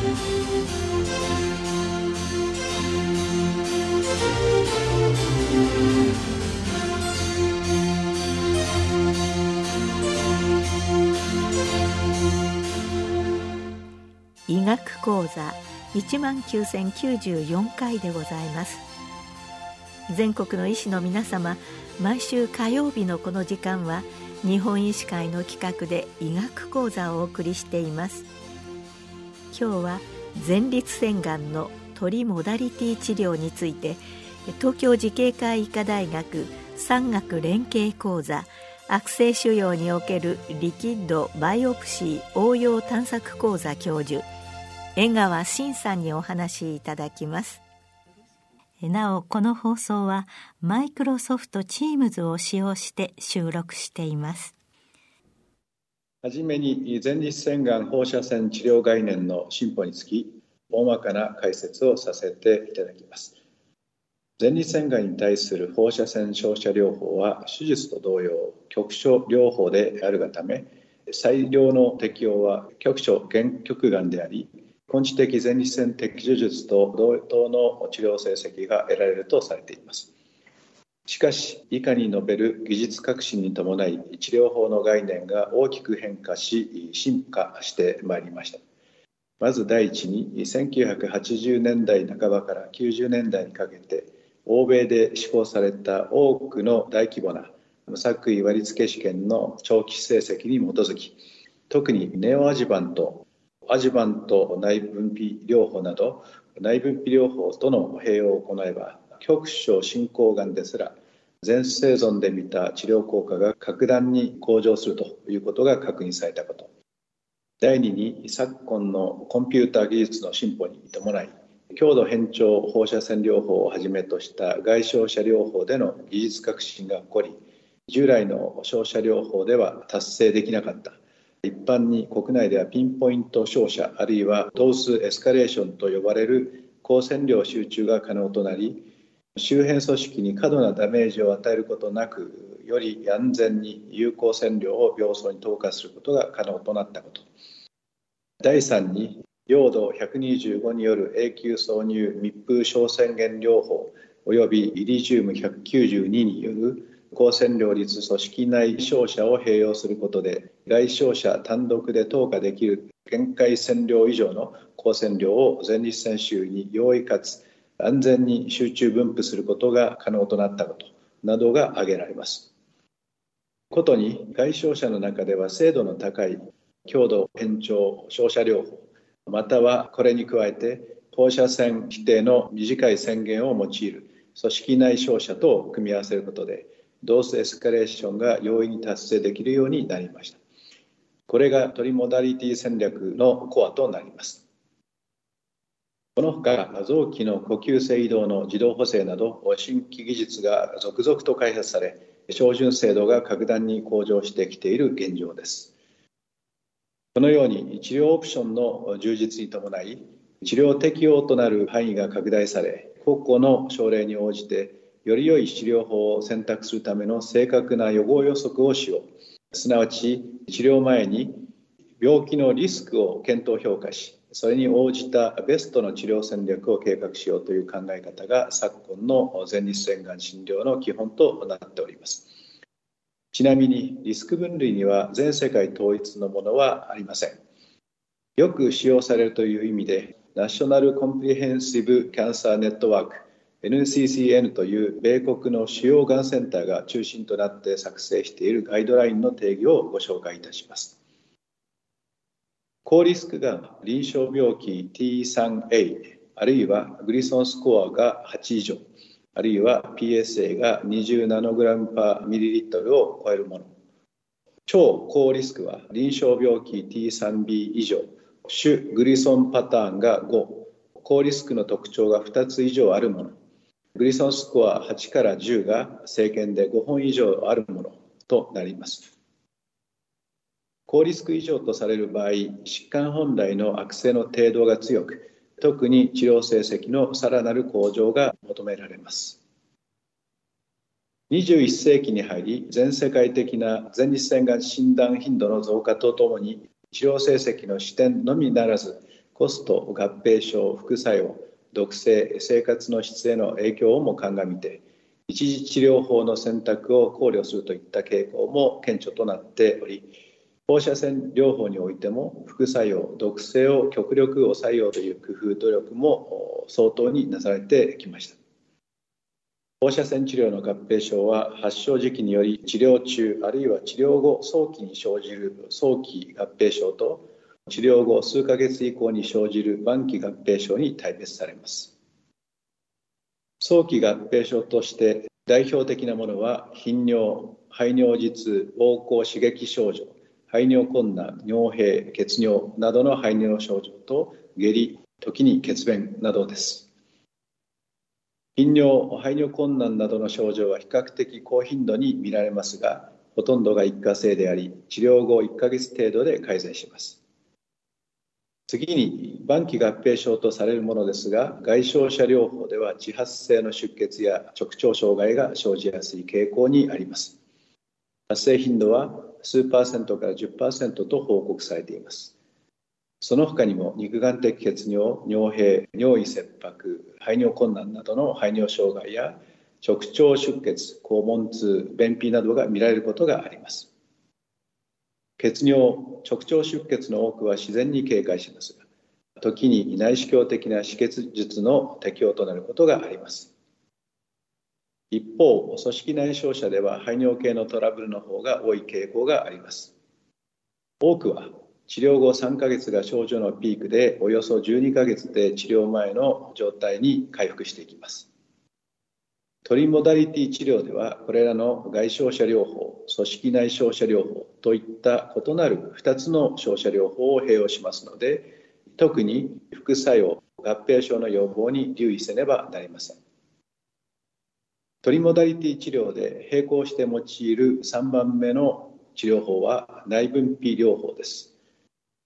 医学講座1万9094回でございます。全国の医師の皆様毎週火曜日のこの時間は日本医師会の企画で医学講座をお送りしています。今日は前立腺がんのトリモダリティ治療について東京慈恵会医科大学産学連携講座悪性腫瘍におけるリキッドバイオプシー応用探索講座教授江川真さんにお話しいただきます。なおこの放送はマイクロソフトチームズを使用して収録しています。はじめに前立腺がん放射線治療概念の進歩につき大まかな解説をさせていただきます。前立腺がんに対する放射線照射療法は手術と同様局所療法であるがため最良の適用は局所原極がんであり根治的前立腺摘除術と同等の治療成績が得られるとされています。しかし以下に述べる技術革新に伴い治療法の概念が大きく変化し進化してまいりました。まず第一に1980年代半ばから90年代にかけて欧米で施行された多くの大規模な無作為割付試験の長期成績に基づき特にネオアジバントアジバント内分泌療法など内分泌療法との併用を行えば局所進行がんですら全生存で見た治療効果が格段に向上するということが確認されたこと。第2に昨今のコンピューター技術の進歩に伴い強度変調放射線療法をはじめとした外傷者療法での技術革新が起こり従来の照射療法では達成できなかった。一般に国内ではピンポイント照射あるいはドースエスカレーションと呼ばれる光線量集中が可能となり周辺組織に過度なダメージを与えることなくより安全に有効線量を病巣に投下することが可能となったこと。第3に用度125による永久挿入密封小宣言療法およびイリジウム192による光線量率組織内照射を併用することで外照射単独で投下できる限界線量以上の光線量を前立腺周に容易かつ安全に集中分布することが可能となったことなどが挙げられます。ことに外照射の中では精度の高い強度延長照射療法またはこれに加えて放射線規定の短い宣言を用いる組織内照射と組み合わせることでドースエスカレーションが容易に達成できるようになりました。これがトリモダリティ戦略のコアとなります。このほか臓器の呼吸性移動の自動補正など新規技術が続々と開発され標準精度が格段に向上してきている現状です。このように治療オプションの充実に伴い治療適用となる範囲が拡大され個々の症例に応じてより良い治療法を選択するための正確な予防予測をしようすなわち治療前に病気のリスクを検討評価しそれに応じたベストの治療戦略を計画しようという考え方が昨今の前立腺がん診療の基本となっておりますちなみにリスク分類には全世界統一のものはありませんよく使用されるという意味でナショナルコンプリヘンシブキャンサーネットワーク NCCN という米国の主要がんセンターが中心となって作成しているガイドラインの定義をご紹介いたします。高リスクが臨床病気 T3A あるいはグリソンスコアが8以上あるいは PSA が20ナノグラムパーミリリットルを超えるもの。超高リスクは臨床病気 T3B 以上種グリソンパターンが5高リスクの特徴が2つ以上あるもの。グリソンスコア8から10が政権で5本以上あるものとなります。高リスク以上とされる場合、疾患本来の悪性の程度が強く、特に治療成績のさらなる向上が求められます。21世紀に入り、全世界的な前立腺がん診断頻度の増加とともに、治療成績の視点のみならず、コスト合併症副作用毒性生活の質への影響をも鑑みて一時治療法の選択を考慮するといった傾向も顕著となっており放射線療法においても副作用毒性を極力抑えようという工夫努力も相当になされてきました。放射線治療の合併症は発症時期により治療中あるいは治療後早期に生じる早期合併症と治療後数ヶ月以降に生じる晩期合併症に大別されます。早期合併症として代表的なものは頻尿排尿実膀胱刺激症状。排尿困難尿閉血尿などの排尿症状と下痢時に血便などです。頻尿排尿困難などの症状は比較的高頻度に見られますがほとんどが一過性であり治療後1ヶ月程度で改善します。次に晩期合併症とされるものですが外傷者療法では自発性の出血や直腸障害が生じやすい傾向にあります。発生頻度は数パーセントから10%と報告されています。その他にも肉眼的血尿尿閉尿意切迫排尿困難などの排尿障害や直腸出血肛門痛便秘などが見られることがあります。血尿直腸出血の多くは自然に警戒しますが時に内視鏡的な止血術の適用となることがあります。一方組織内傷者では排尿系のトラブルの方が多い傾向があります。多くは治療後3ヶ月が症状のピークでおよそ12ヶ月で治療前の状態に回復していきます。トリモダリティ治療ではこれらの外傷者療法組織内傷者療法といった異なる2つの照射療法を併用しますので特に副作用合併症の予防に留意せねばなりません。トリモダリティ治療で並行して用いる3番目の治療法は内分泌療法です。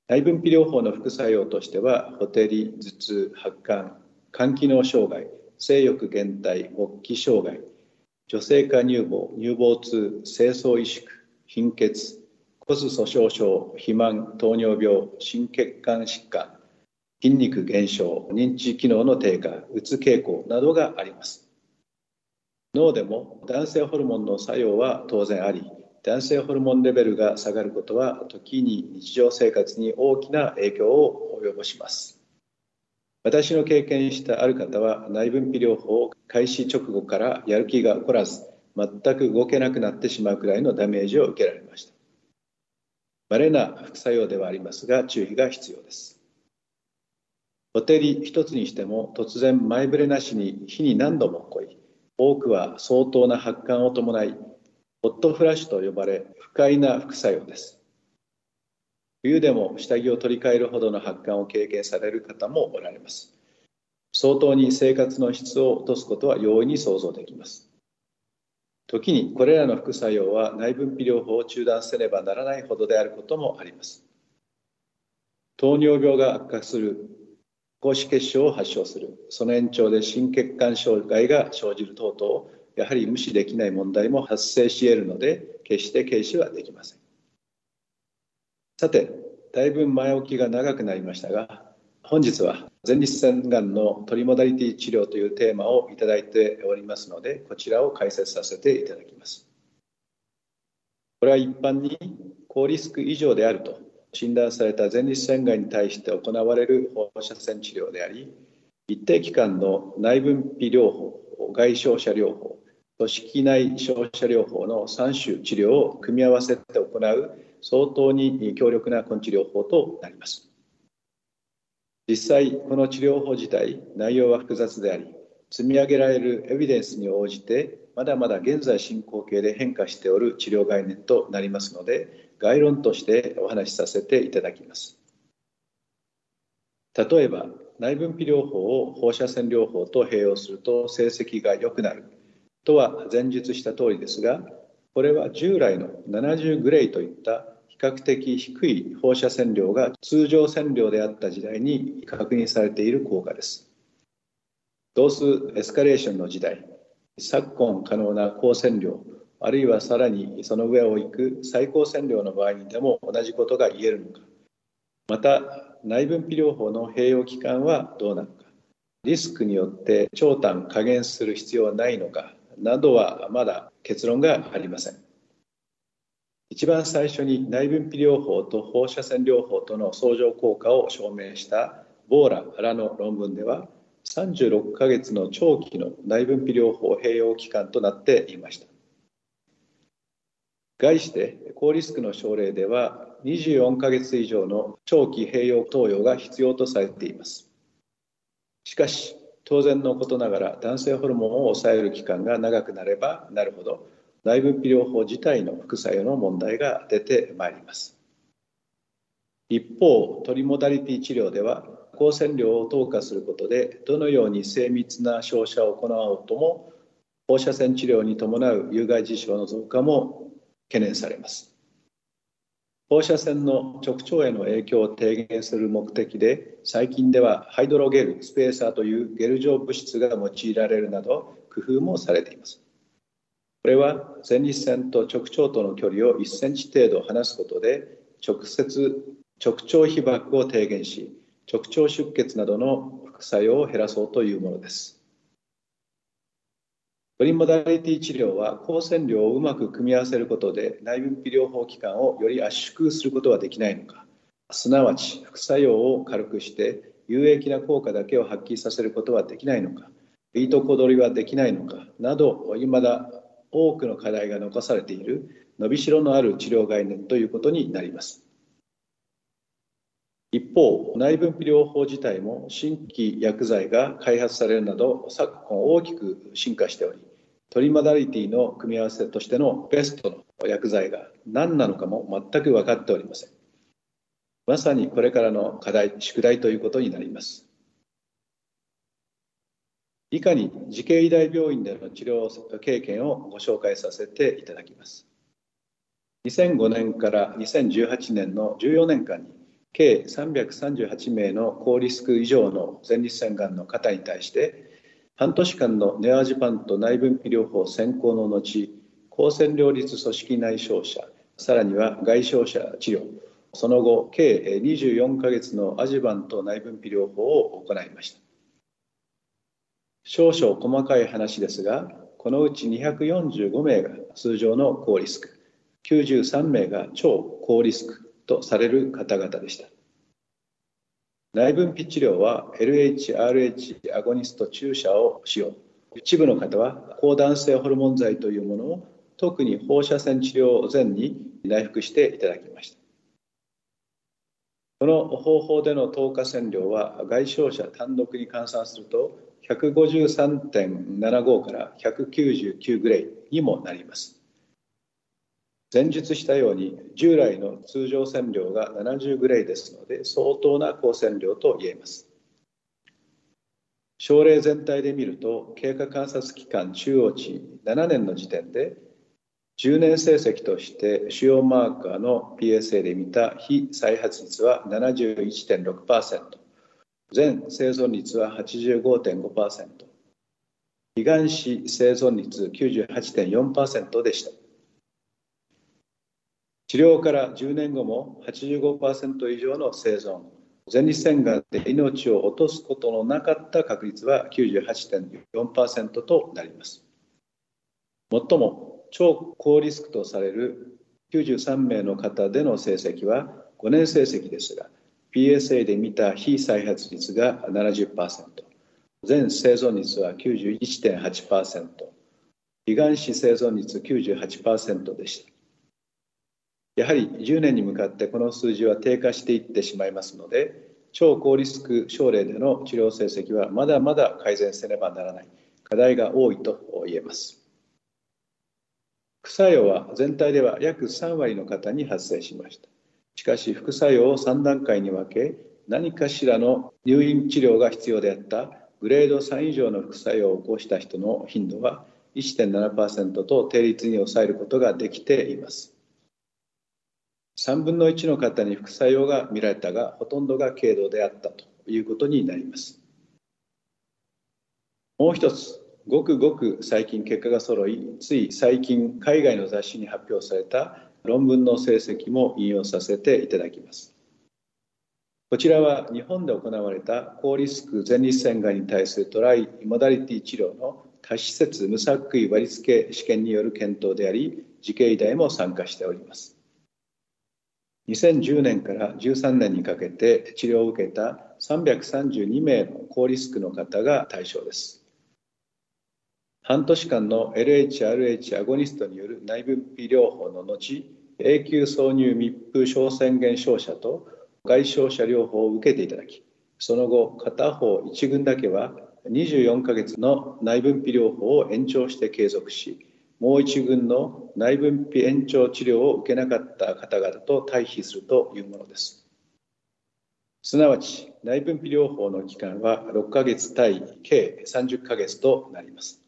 内分泌療法の副作用としてはほてり頭痛発汗肝機能障害性欲減退勃起障害女性化乳房乳房痛精巣萎縮貧血骨粗しょう症肥満糖尿病心血管疾患筋肉減少認知機能の低下うつ傾向などがあります。脳でも男性ホルモンの作用は当然あり男性ホルモンレベルが下がることは時に日常生活に大きな影響を及ぼします。私の経験したある方は内分泌療法を開始直後からやる気が起こらず全く動けなくなってしまうくらいのダメージを受けられました。稀な副作用ではありますが注意が必要です。ほてり一つにしても突然前触れなしに日に何度も起こり多くは相当な発汗を伴いホットフラッシュと呼ばれ不快な副作用です。冬でも下着を取り替えるほどの発汗を経験される方もおられます。相当に生活の質を落とすことは容易に想像できます。時にこれらの副作用は内分泌療法を中断せねばならないほどであることもあります。糖尿病が悪化する高脂血症を発症するその延長で心血管障害が生じる等々やはり無視できない問題も発生し得るので決して軽視はできませんさて、だいぶ前置きが長くなりましたが、本日は前立腺がんのトリモダリティ治療というテーマをいただいておりますので、こちらを解説させていただきます。これは一般に高リスク以上であると診断された前立腺がんに対して行われる放射線治療であり、一定期間の内分泌療法、外傷者療法、組織内照射療法の3種治療を組み合わせて行う相当に強力な根治療法となります。実際、この治療法自体、内容は複雑であり、積み上げられるエビデンスに応じて、まだまだ現在進行形で変化しておる治療概念となりますので、概論としてお話しさせていただきます。例えば、内分泌療法を放射線療法と併用すると成績が良くなるとは前述した通りですが、これは従来の70グレイといった比較的低い放射線量が通常線量であった時代に確認されている効果です。同数エスカレーションの時代、昨今可能な高線量、あるいはさらにその上を行く最高線量の場合にでも同じことが言えるのか、また内分泌療法の併用期間はどうなのか。リスクによって長短加減する必要はないのか。などはまだ結論がありません。一番最初に内分泌療法と放射線療法との相乗効果を証明したボーラらの論文では36ヶ月の長期の内分泌療法併用期間となっていました。概して高リスクの症例では24ヶ月以上の長期併用投与が必要とされています。しかし当然のことながら男性ホルモンを抑える期間が長くなればなるほど内分泌療法自体の副作用の問題が出てまいります。一方トリモダリティ治療では光線量を投下することでどのように精密な照射を行おうとも放射線治療に伴う有害事象の増加も懸念されます放射線の直腸への影響を低減する目的で最近ではハイドロゲルスペーサーというゲル状物質が用いられるなど工夫もされていますこれは前立腺と直腸との距離を1センチ程度離すことで直接直腸被曝を低減し直腸出血などの副作用を減らそうというものです。トリモダリティ治療は光線量をうまく組み合わせることで内分泌療法期間をより圧縮することはできないのか。すなわち副作用を軽くして有益な効果だけを発揮させることはできないのか。いいとこ取りはできないのか。などいまだ多くの課題が残されている伸びしろのある治療概念ということになります。一方内分泌療法自体も新規薬剤が開発されるなど昨今大きく進化しておりトリマダリティの組み合わせとしてのベストの薬剤が何なのかも全く分かっておりません。まさにこれからの課題宿題ということになります。以下に慈恵医大病院での治療経験をご紹介させていただきます。2005年から2018年の14年間に計338名の高リスク以上の前立腺がんの方に対して半年間のネオアジパンと内分泌療法先行の後高線量率組織内照射さらには外照射治療その後計24ヶ月のアジバンと内分泌療法を行いました。少々細かい話ですがこのうち245名が通常の高リスク93名が超高リスク。とされる方々でした。内分泌治療は LHRH アゴニスト注射を使用。一部の方は高男性ホルモン剤というものを特に放射線治療前に内服していただきました。この方法での透過線量は外傷者単独に換算すると153.75から199グレイにもなります。前述したように従来の通常線量が70グレイですので相当な高線量と言えます。症例全体で見ると経過観察期間中央値7年の時点で10年成績として主要マーカーの PSA で見た非再発率は71.6%全生存率は85.5%胃がん死生存率98.4%でした。治療から10年後も85%以上の生存。前立腺がんで命を落とすことのなかった確率は98.4%となります。もっとも超高リスクとされる93名の方での成績は5年成績ですが PSA で見た非再発率が70%全生存率は91.8%胃がん死生存率98%でした。やはり10年に向かってこの数字は低下していってしまいますので超高リスク症例での治療成績はまだまだ改善せねばならない。課題が多いと言えます。副作用は全体では約3割の方に発生しました。しかし副作用を3段階に分け何かしらの入院治療が必要であった。グレード3以上の副作用を起こした人の頻度は1.7%と定率に抑えることができています。3分の1の方に副作用が見られたがほとんどが軽度であったということになります。もう一つごくごく最近結果が揃いつい最近海外の雑誌に発表された論文の成績も引用させていただきます。こちらは日本で行われた高リスク前立腺がんに対するトライモダリティ治療の多施設無作為割付試験による検討であり慈恵医大も参加しております。2010年から13年にかけて治療を受けた332名の高リスクの方が対象です。半年間の LHRH アゴニストによる内分泌療法の後永久挿入密封小宣言照射と外傷者療法を受けていただきその後片方1群だけは24ヶ月の内分泌療法を延長して継続しもう一群の内分泌延長治療を受けなかった方々と対比するというものです。すなわち内分泌療法の期間は6ヶ月対計30ヶ月となります。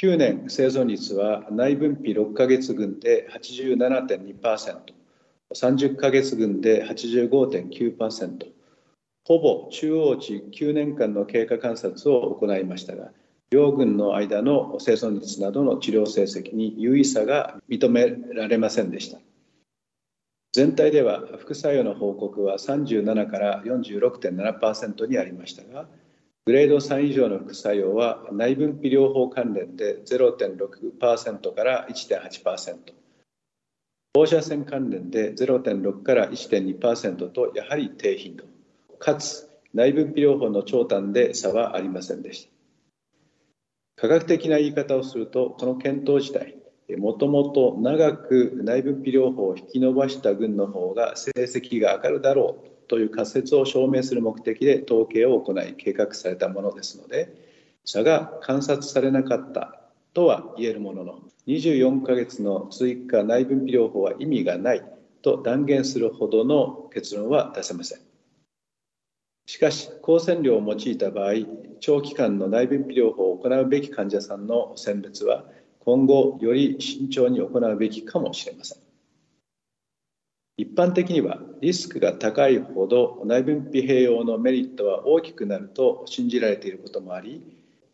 9年生存率は内分泌6ヶ月群で87.2%、30ヶ月群で85.9%、ほぼ中央値9年間の経過観察を行いましたが、両軍の間の生存率などの治療成績に優位差が認められませんでした。全体では副作用の報告は37から46.7%にありましたがグレード3以上の副作用は内分泌療法関連で0.6%から1.8%放射線関連で0.6から1.2%とやはり低頻度。かつ内分泌療法の長短で差はありませんでした。科学的な言い方をするとこの検討自体もともと長く内分泌療法を引き延ばした群の方が成績が上がるだろうという仮説を証明する目的で統計を行い計画されたものですので差が観察されなかったとは言えるものの24ヶ月の追加内分泌療法は意味がないと断言するほどの結論は出せません。しかし光線量を用いた場合長期間の内分泌療法を行うべき患者さんの選別は今後より慎重に行うべきかもしれません。一般的にはリスクが高いほど内分泌併用のメリットは大きくなると信じられていることもあり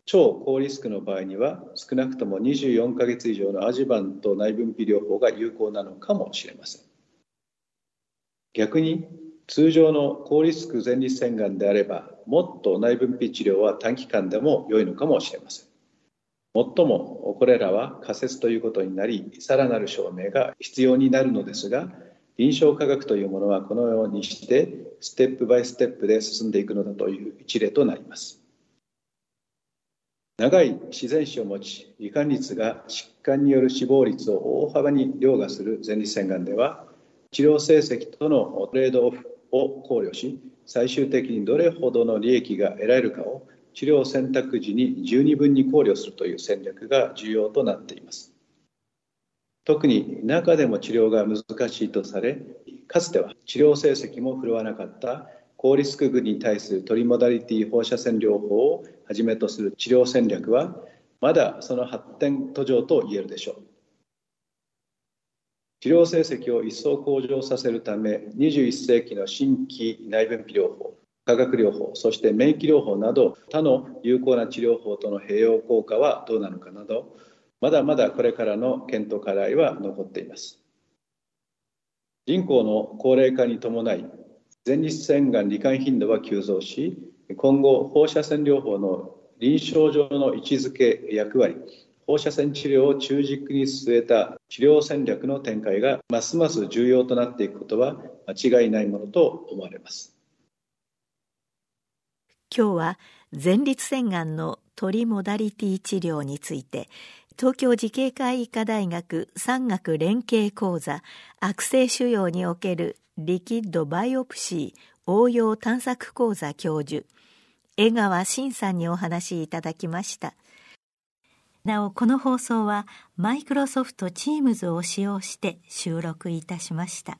超高リスクの場合には少なくとも24ヶ月以上のアジバンと内分泌療法が有効なのかもしれません。逆に通常の高リスク前立腺がんであればもっと内分泌治療は短期間でも良いのかもしれません。もっともこれらは仮説ということになりさらなる証明が必要になるのですが臨床科学というものはこのようにしてステップバイステップで進んでいくのだという一例となります。長い自然死を持ち罹患率が疾患による死亡率を大幅に凌駕する前立腺がんでは治療成績とのトレードオフを考慮し最終的にどれほどの利益が得られるかを治療選択時に十二分に考慮するという戦略が重要となっています。特に中でも治療が難しいとされかつては治療成績も振るわなかった高リスク群に対するトリモダリティ放射線療法をはじめとする治療戦略はまだその発展途上と言えるでしょう。治療成績を一層向上させるため21世紀の新規内分泌療法化学療法そして免疫療法など他の有効な治療法との併用効果はどうなのかなどまだまだこれからの検討課題は残っています。人口の高齢化に伴い前立腺がん罹患頻度は急増し今後放射線療法の臨床上の位置づけ役割放射線治療を中軸に据えた治療戦略の展開がますます重要となっていくことは間違いないものと思われます。今日は前立腺がんのトリモダリティ治療について東京慈恵会医科大学産学連携講座悪性腫瘍におけるリキッドバイオプシー応用探索講座教授江川真さんにお話しいただきました。なおこの放送はマイクロソフト Teams を使用して収録いたしました。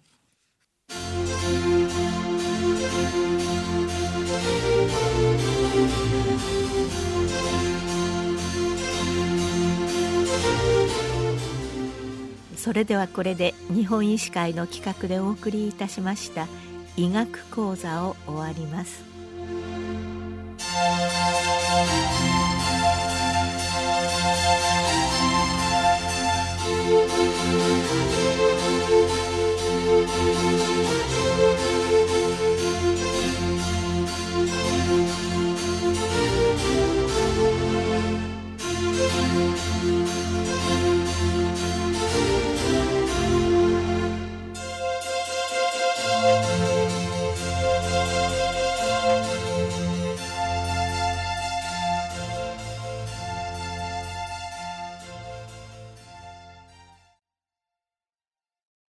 それではこれで日本医師会の企画でお送りいたしました医学講座を終わります。